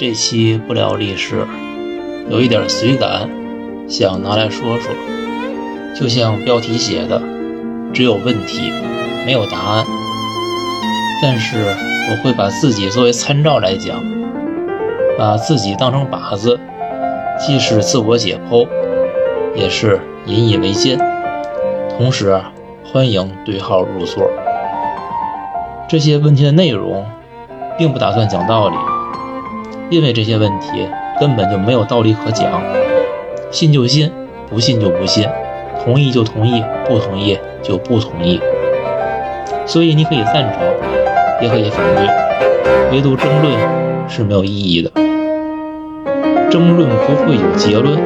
这期不聊历史，有一点随感，想拿来说说。就像标题写的，只有问题，没有答案。但是我会把自己作为参照来讲，把自己当成靶子，既是自我解剖，也是引以为戒。同时，欢迎对号入座。这些问题的内容，并不打算讲道理，因为这些问题根本就没有道理可讲。信就信，不信就不信，同意就同意，不同意就不同意。所以你可以赞成，也可以反对，唯独争论是没有意义的。争论不会有结论，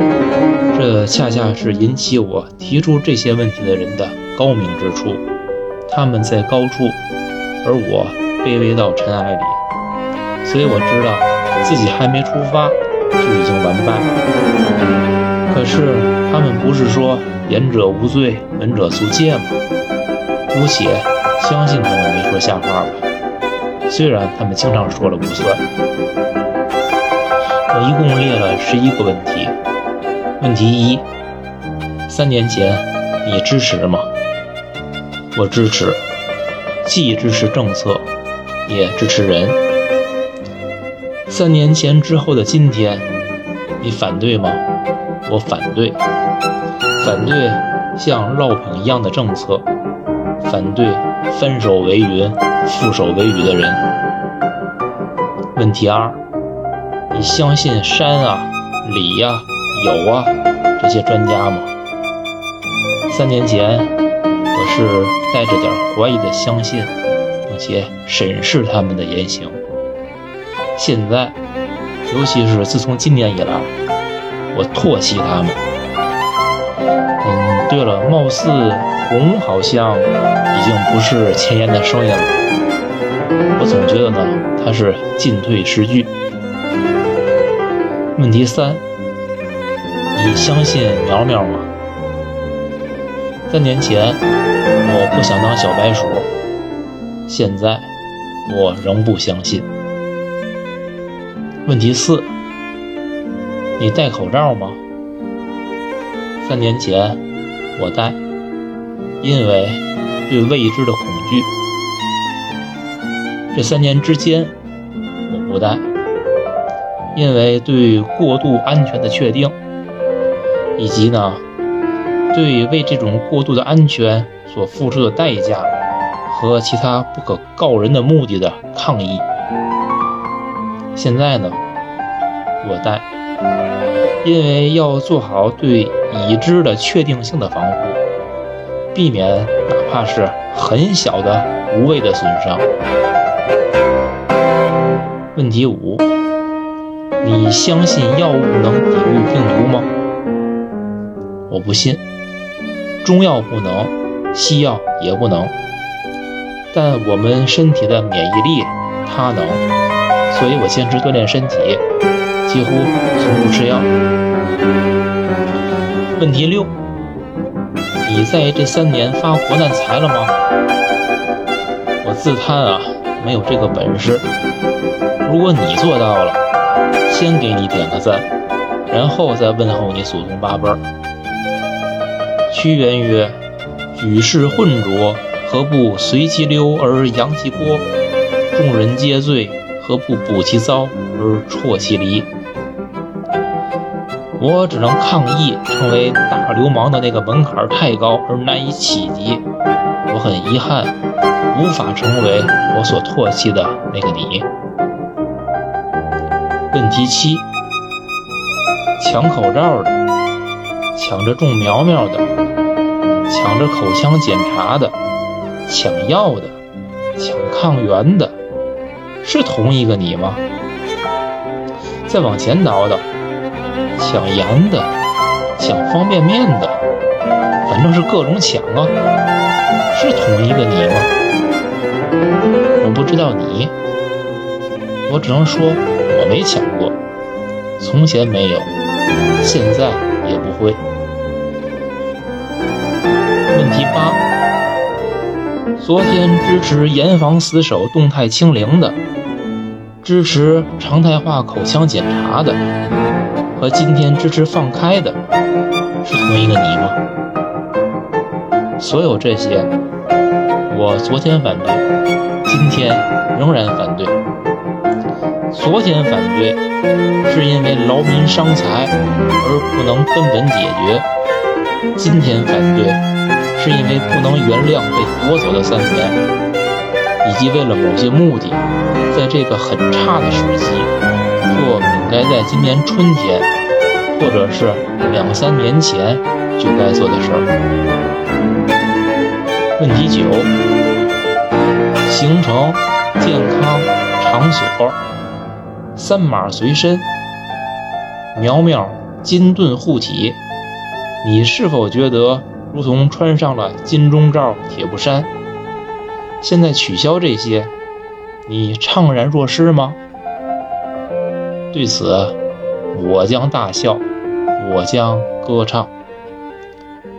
这恰恰是引起我提出这些问题的人的高明之处。他们在高处，而我卑微到尘埃里，所以我知道自己还没出发就已经完败。可是他们不是说言者无罪，闻者速戒吗？姑且相信他们没说瞎话吧，虽然他们经常说了不算。我一共列了十一个问题。问题一：三年前你支持吗？我支持，既支持政策，也支持人。三年前之后的今天，你反对吗？我反对，反对像绕捧一样的政策，反对翻手为云，覆手为雨的人。问题二。你相信山啊、理呀、有啊这些专家吗？三年前，我是带着点怀疑的相信，并且审视他们的言行。现在，尤其是自从今年以来，我唾弃他们。嗯，对了，貌似红好像已经不是前沿的声音了。我总觉得呢，他是进退失据。问题三：你相信苗苗吗？三年前，我不想当小白鼠，现在我仍不相信。问题四：你戴口罩吗？三年前我戴，因为对未知的恐惧。这三年之间，我不戴。因为对过度安全的确定，以及呢，对为这种过度的安全所付出的代价和其他不可告人的目的的抗议，现在呢，我带，因为要做好对已知的确定性的防护，避免哪怕是很小的无谓的损伤。问题五。你相信药物能抵御病毒吗？我不信，中药不能，西药也不能，但我们身体的免疫力它能，所以我坚持锻炼身体，几乎从不吃药。问题六，你在这三年发国难财了吗？我自叹啊，没有这个本事。如果你做到了。先给你点个赞，然后再问候你祖宗八辈儿。屈原曰：“举世混浊，何不随其流而扬其波？众人皆醉，何不补其糟而啜其离？”我只能抗议，成为大流氓的那个门槛太高而难以企及。我很遗憾，无法成为我所唾弃的那个你。问题七：抢口罩的，抢着种苗苗的，抢着口腔检查的，抢药的，抢抗原的，是同一个你吗？再往前倒倒，抢盐的，抢方便面的，反正是各种抢啊，是同一个你吗？我不知道你，我只能说。我没抢过，从前没有，现在也不会。问题八：昨天支持严防死守、动态清零的，支持常态化口腔检查的，和今天支持放开的，是同一个你吗？所有这些，我昨天反对，今天仍然反对。昨天反对，是因为劳民伤财而不能根本解决；今天反对，是因为不能原谅被夺走的三年。以及为了某些目的，在这个很差的时机做本该在今年春天，或者是两三年前就该做的事儿。问题九：行程、健康、场所，三码随身。苗苗金盾护体，你是否觉得如同穿上了金钟罩铁布衫？现在取消这些，你怅然若失吗？对此，我将大笑，我将歌唱。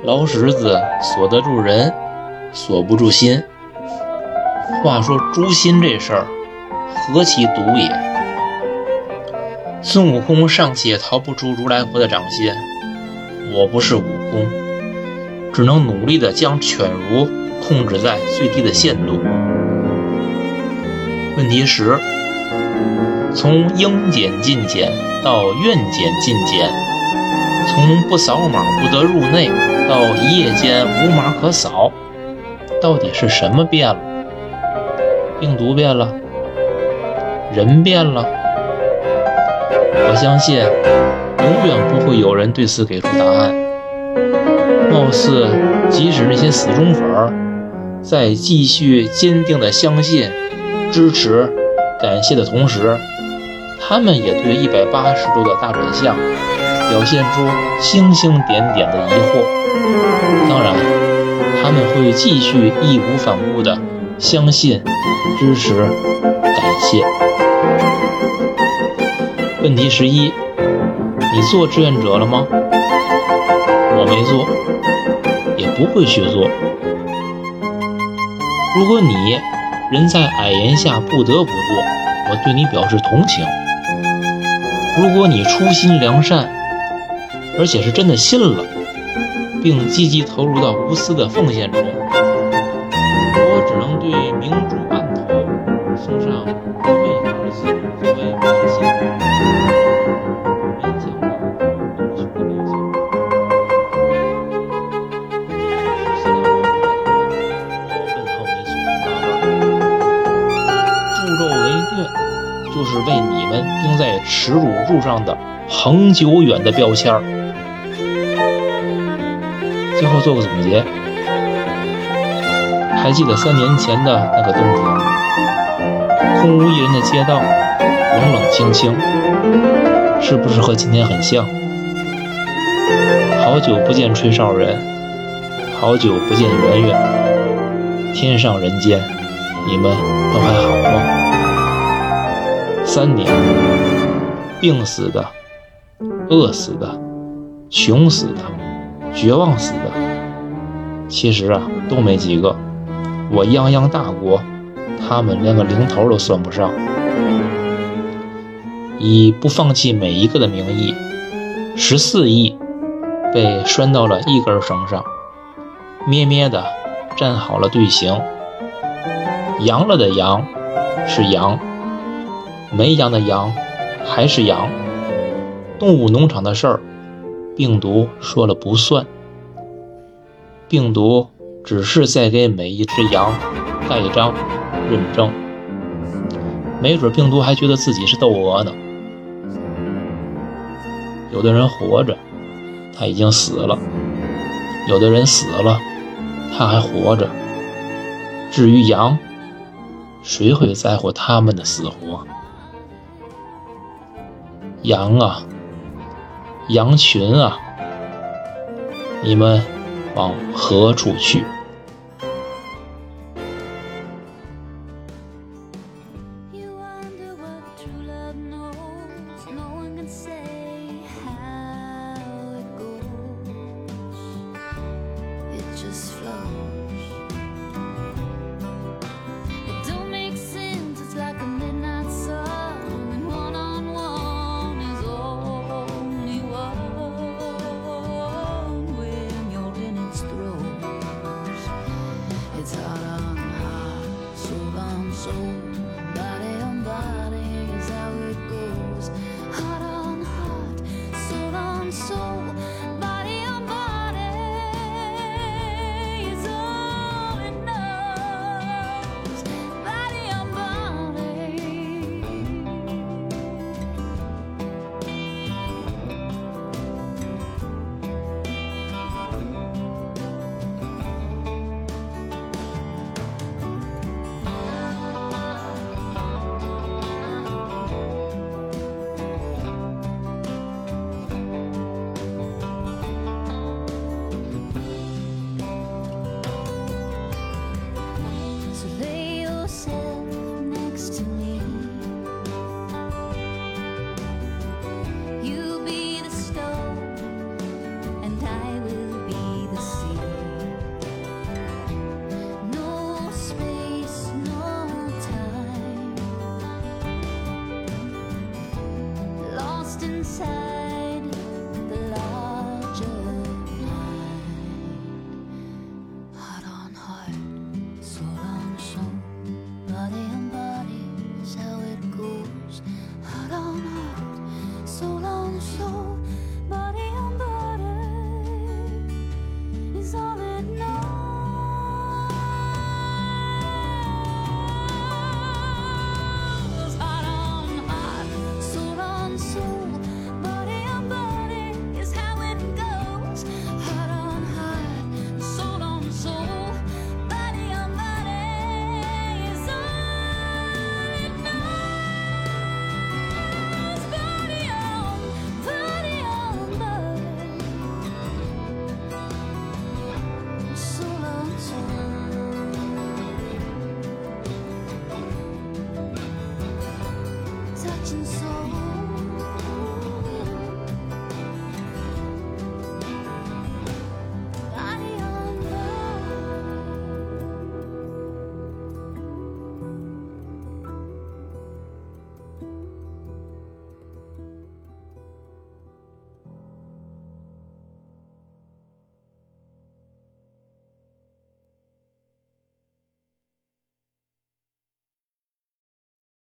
老石子锁得住人，锁不住心。话说诛心这事儿，何其毒也！孙悟空尚且逃不出如来佛的掌心，我不是悟空，只能努力的将犬儒。控制在最低的限度。问题十：从应检尽检到愿检尽检，从不扫码不得入内到一夜间无码可扫，到底是什么变了？病毒变了？人变了？我相信，永远不会有人对此给出答案。貌似，即使那些死忠粉儿。在继续坚定的相信、支持、感谢的同时，他们也对一百八十度的大转向表现出星星点点的疑惑。当然，他们会继续义无反顾的相信、支持、感谢。问题十一：你做志愿者了吗？我没做，也不会去做。如果你人在矮檐下不得不做，我对你表示同情。如果你初心良善，而且是真的信了，并积极投入到无私的奉献中，是为你们钉在耻辱柱上的恒久远的标签儿。最后做个总结，还记得三年前的那个冬天，空无一人的街道，冷冷清清，是不是和今天很像？好久不见吹哨人，好久不见圆圆，天上人间，你们都还好吗？三年，病死的，饿死的，穷死的，绝望死的，其实啊都没几个。我泱泱大国，他们连个零头都算不上。以不放弃每一个的名义，十四亿被拴到了一根绳上，咩咩的站好了队形。羊了的羊是羊。没羊的羊还是羊，动物农场的事儿，病毒说了不算。病毒只是在给每一只羊盖章认证，没准病毒还觉得自己是窦娥呢。有的人活着，他已经死了；有的人死了，他还活着。至于羊，谁会在乎他们的死活？羊啊，羊群啊，你们往何处去？so